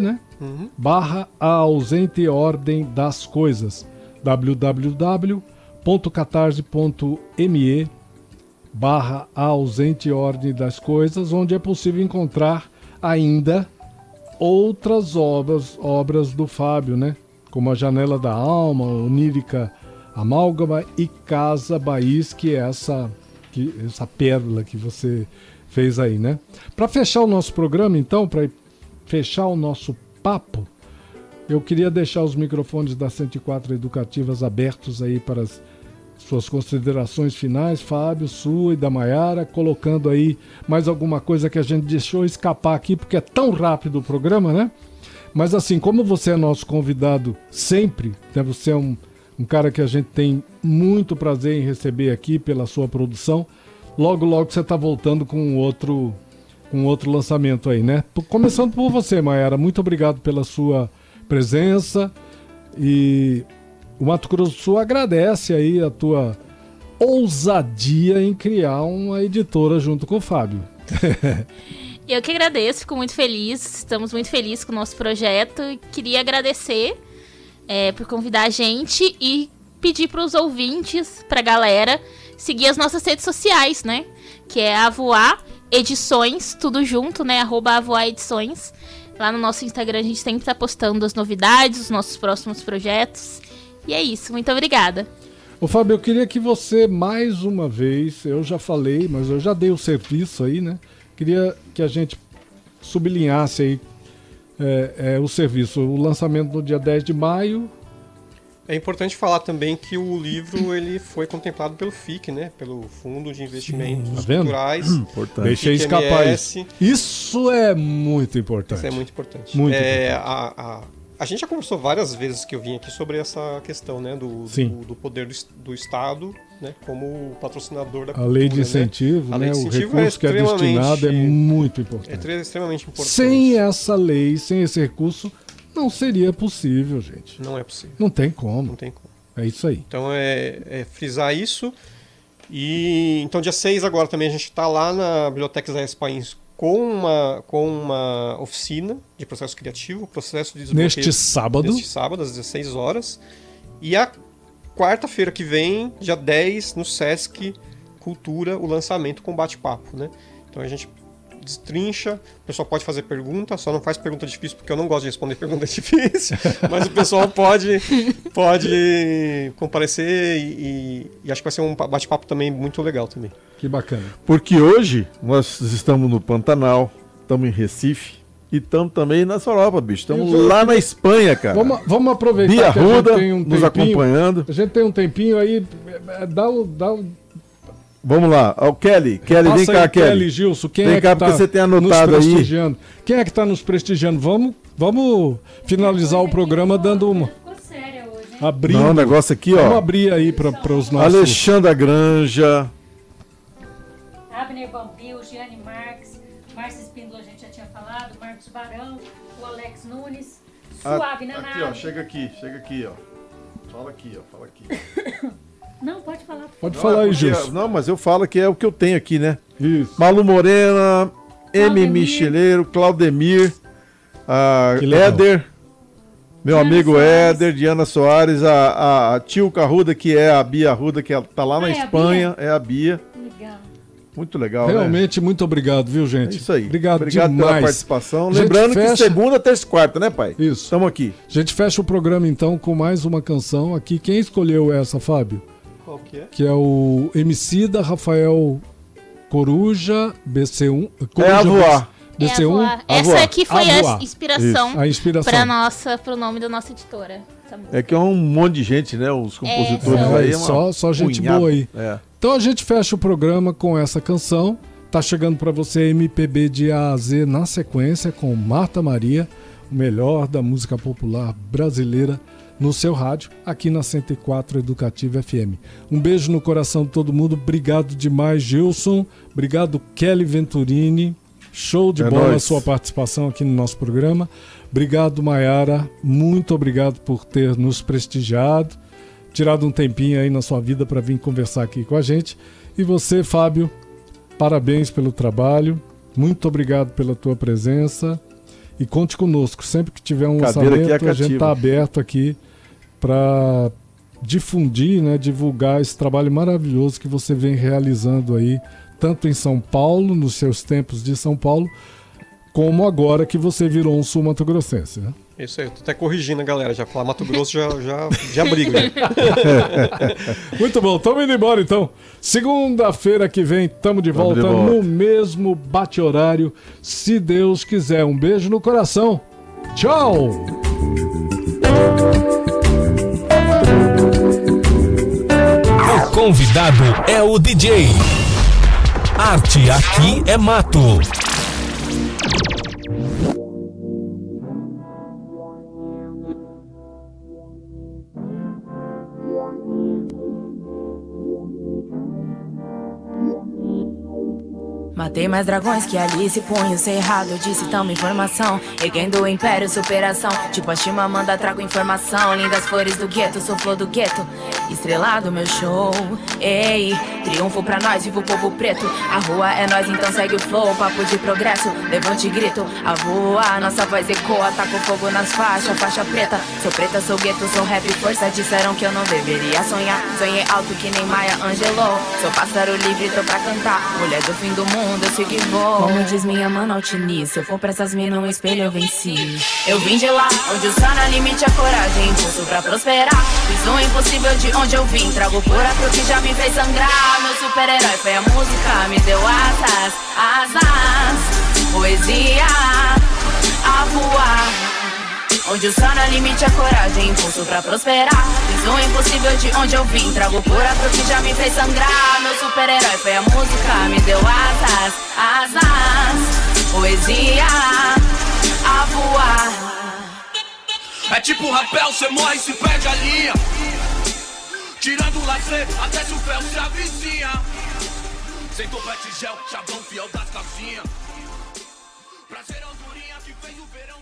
né? Uhum. Barra a ausente ordem das coisas. www.catarse.me barra a ausente ordem das coisas, onde é possível encontrar ainda outras obras, obras do Fábio, né? Como a Janela da Alma, Onírica Amálgama e Casa Baís, que é essa, que, essa pérola que você fez aí, né? Para fechar o nosso programa, então, para fechar o nosso papo, eu queria deixar os microfones da 104 Educativas abertos aí para as suas considerações finais, Fábio, sua e da Maiara, colocando aí mais alguma coisa que a gente deixou escapar aqui, porque é tão rápido o programa, né? Mas assim, como você é nosso convidado sempre, né? você é um um cara que a gente tem muito prazer em receber aqui pela sua produção. Logo, logo você está voltando com outro com outro lançamento aí, né? Começando por você, Maera, muito obrigado pela sua presença e o Mato Grosso do Sul agradece aí a tua ousadia em criar uma editora junto com o Fábio. <laughs> Eu que agradeço, fico muito feliz. Estamos muito felizes com o nosso projeto. Queria agradecer é, por convidar a gente e pedir para os ouvintes, para a galera, seguir as nossas redes sociais, né? Que é a Voar Edições, tudo junto, né? Arroba Avoar Edições. Lá no nosso Instagram a gente sempre tá postando as novidades, os nossos próximos projetos. E é isso, muito obrigada. Ô Fábio, eu queria que você mais uma vez, eu já falei, mas eu já dei o serviço aí, né? Queria que a gente sublinhasse aí é, é, o serviço, o lançamento no dia 10 de maio. É importante falar também que o livro ele foi contemplado pelo FIC, né? Pelo Fundo de Investimentos tá vendo? Culturais. Importante. Deixei escapar isso. Isso é muito importante. Isso é muito importante. Muito É, A, a, a gente já conversou várias vezes que eu vim aqui sobre essa questão, né? Do, Sim. do, do poder do, do Estado, né? Como patrocinador da A cultura, lei de né? incentivo, A né? lei de o incentivo é recurso que é destinado é muito É importante. tre- extremamente importante. Sem essa lei, sem esse recurso, não seria possível, gente. Não é possível. Não tem Não como. tem como. É isso aí. Então é, é frisar isso. E então dia 6 agora também a gente está lá na Biblioteca Zé Pains com uma, com uma oficina de processo criativo, processo de Neste sábado, neste sábado, às 16 horas. E a quarta-feira que vem, dia 10, no Sesc Cultura, o lançamento com bate-papo, né? Então a gente destrincha, o pessoal pode fazer pergunta, só não faz pergunta difícil porque eu não gosto de responder pergunta <laughs> difícil, mas o pessoal pode pode comparecer e, e- e acho que vai ser um bate-papo também muito legal também. que bacana. Porque hoje nós estamos no Pantanal, estamos em Recife e estamos também na Europa, bicho. Estamos lá na Espanha, cara. Vamos, vamos aproveitar Bia que a gente Ruda tem um nos tempinho. acompanhando. A gente tem um tempinho aí, dá o, dá o Vamos lá. O Kelly. Kelly, vem Passa cá, aí, Kelly. Gilson, quem Vem é cá, que tá porque você tem anotado nos aí. prestigiando? Quem é que está nos prestigiando? Vamos, vamos finalizar o programa dando uma abrindo. Não, o negócio aqui, Vamos ó. abrir aí para os nossos. Alexandra Granja. Abner Bambil, Gianni Marques, Barão, o Alex Nunes, Suave na Ah, aqui, ó. Chega aqui, chega aqui, ó. Fala aqui, ó. Fala aqui. <coughs> Não, pode falar. Pode Não, falar é aí, Gilson. Não, mas eu falo que é o que eu tenho aqui, né? Isso. Malu Morena, M. Claudemir. Micheleiro, Claudemir, a. Éder, meu Diana amigo Soares. Éder, Diana Soares, a, a, a Tio Carruda, que é a Bia Arruda, que ela tá lá na Ah, é a Espanha, é a Bia. Legal. Muito legal, né? Realmente, muito obrigado, viu, É gente? isso aí. Obrigado, pela demais. participação. Gente, Lembrando que fecha- segunda, terça e quarta, né, pai? Isso. Estamos aqui. A gente fecha o programa então com mais uma canção aqui. Quem escolheu essa, Fábio? Qual que é? Que é o MC da Rafael Coruja BC1. Coruja É a voar. É a BC1. voar. A Essa aqui foi A a, inspiração Isso, a inspiração. para nossa, pro nome da nossa editora. É que é um monte de gente, né? Os compositores são. aí. É, É uma só- só gente boa aí. É. Então a gente fecha o programa com essa canção. Tá chegando para você MPB de A a Z na sequência com Marta Maria, o melhor da música popular brasileira no seu rádio, aqui na 104 Educativa FM. Um beijo no coração de todo mundo. Obrigado demais, Gilson. Obrigado, Kelly Venturini. Show de É bola a sua participação aqui no nosso programa. Obrigado, Mayara. Muito obrigado por ter nos prestigiado tirado um tempinho aí na sua vida para vir conversar aqui com a gente. E você, Fábio, parabéns pelo trabalho. Muito obrigado pela tua presença. E conte conosco. Sempre que tiver um Cadeira é lançamento, a gente está aberto aqui para difundir, né, divulgar esse trabalho maravilhoso que você vem realizando aí, tanto em São Paulo, nos seus tempos de São Paulo, como agora que você virou um sul-mato-grossense. Né? Isso aí, eu tô até corrigindo a galera, já falar Mato Grosso já, já, já briga. já. <laughs> Muito bom, estamos indo embora então. Segunda-feira que vem, estamos de Tamo volta de volta. no mesmo bate-horário, se Deus quiser. Um beijo no coração. Tchau! O convidado é o DJ. Arte aqui é mato. Matei mais dragões que Alice, punho cerrado, disse tamo informação. Erguendo o império, superação. Tipo a Chimamanda, trago informação. Lindas flores do gueto, sou flor do gueto. Estrelado meu show, ei. Triunfo pra nós, vivo o povo preto. A rua é nós, então segue o flow. Papo de progresso, levante e grito. A voa, nossa voz ecoa. Taco fogo nas faixas, faixa preta. Sou preta, sou gueto, sou rap, força. Disseram que eu não deveria sonhar. Sonhei alto que nem Maia Angelou. Sou pássaro livre, tô pra cantar. Mulher do fim do mundo, sigo e vou. Como diz minha mano Altini, se eu for pra essas minas, um espelho eu venci. Eu vim de lá, onde o no limite, a coragem, impulso pra prosperar. Fiz o impossível de onde eu vim. Trago cura pro que já me fez sangrar. Meu super-herói foi a música, me deu asas, asas, poesia a voar. Onde o no limite, a coragem, impulso pra prosperar. Fiz o impossível de onde eu vim. Trago cura pro que já me fez sangrar. Meu super-herói foi a música, me deu asas, asas, poesia a voar. É tipo rapel, cê morre e se perde a linha. Tirando o lazer, até se o fel se avizinha. Sem topete gel, chavão fiel das casinhas. Prazer, andorinha que fez o verão.